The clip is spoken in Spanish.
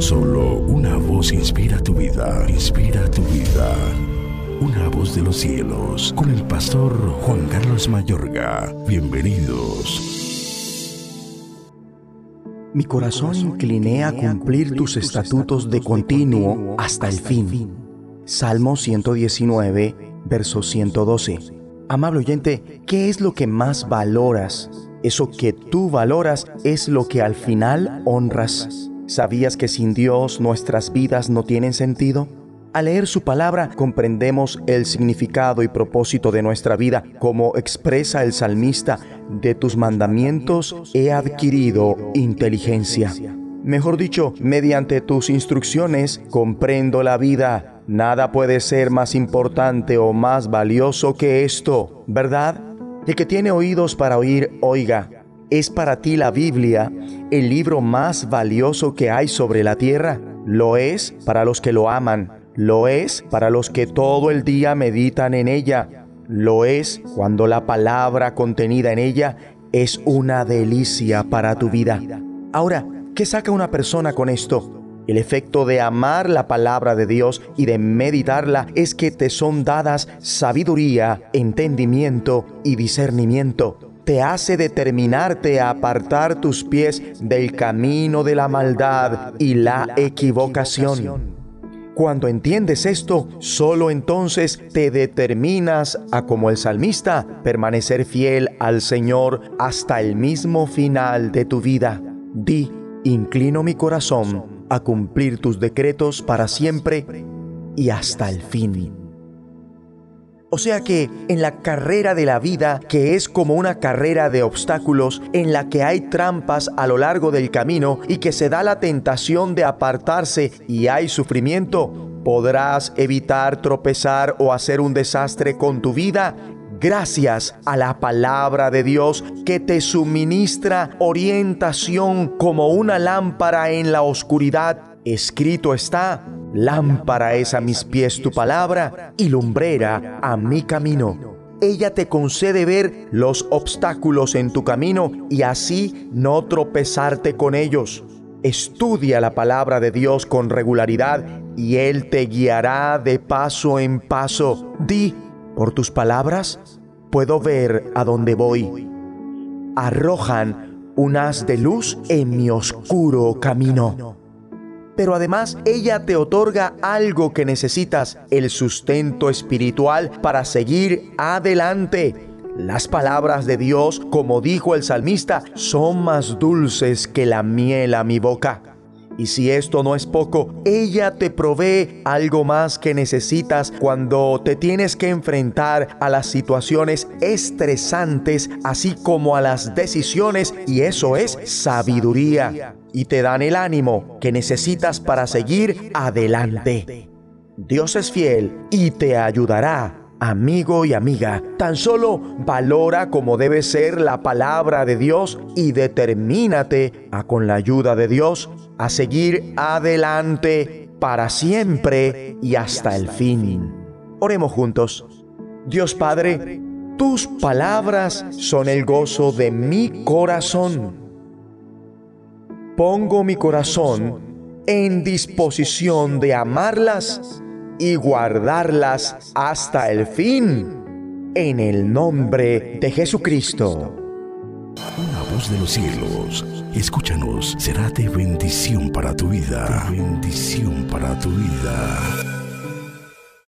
Solo una voz inspira tu vida, inspira tu vida. Una voz de los cielos, con el pastor Juan Carlos Mayorga. Bienvenidos. Mi corazón incliné a cumplir tus estatutos de continuo hasta el fin. Salmo 119, verso 112. Amable oyente, ¿qué es lo que más valoras? Eso que tú valoras es lo que al final honras. ¿Sabías que sin Dios nuestras vidas no tienen sentido? Al leer su palabra comprendemos el significado y propósito de nuestra vida, como expresa el salmista, de tus mandamientos he adquirido inteligencia. Mejor dicho, mediante tus instrucciones comprendo la vida. Nada puede ser más importante o más valioso que esto, ¿verdad? El que tiene oídos para oír, oiga. ¿Es para ti la Biblia el libro más valioso que hay sobre la tierra? Lo es para los que lo aman, lo es para los que todo el día meditan en ella, lo es cuando la palabra contenida en ella es una delicia para tu vida. Ahora, ¿qué saca una persona con esto? El efecto de amar la palabra de Dios y de meditarla es que te son dadas sabiduría, entendimiento y discernimiento te hace determinarte a apartar tus pies del camino de la maldad y la equivocación. Cuando entiendes esto, solo entonces te determinas a, como el salmista, permanecer fiel al Señor hasta el mismo final de tu vida. Di, inclino mi corazón a cumplir tus decretos para siempre y hasta el fin. O sea que en la carrera de la vida, que es como una carrera de obstáculos, en la que hay trampas a lo largo del camino y que se da la tentación de apartarse y hay sufrimiento, podrás evitar tropezar o hacer un desastre con tu vida gracias a la palabra de Dios que te suministra orientación como una lámpara en la oscuridad. Escrito está, Lámpara es a mis pies tu palabra y lumbrera a mi camino. Ella te concede ver los obstáculos en tu camino y así no tropezarte con ellos. Estudia la palabra de Dios con regularidad y Él te guiará de paso en paso. Di, por tus palabras, puedo ver a dónde voy. Arrojan un haz de luz en mi oscuro camino pero además ella te otorga algo que necesitas, el sustento espiritual para seguir adelante. Las palabras de Dios, como dijo el salmista, son más dulces que la miel a mi boca. Y si esto no es poco, ella te provee algo más que necesitas cuando te tienes que enfrentar a las situaciones estresantes, así como a las decisiones, y eso es sabiduría. Y te dan el ánimo que necesitas para seguir adelante. Dios es fiel y te ayudará amigo y amiga, tan solo valora como debe ser la palabra de Dios y determínate a con la ayuda de Dios a seguir adelante para siempre y hasta el fin. Oremos juntos. Dios Padre, tus palabras son el gozo de mi corazón. Pongo mi corazón en disposición de amarlas y guardarlas hasta el fin. En el nombre de Jesucristo. Una voz de los cielos, escúchanos, será de bendición para tu vida. bendición para tu vida.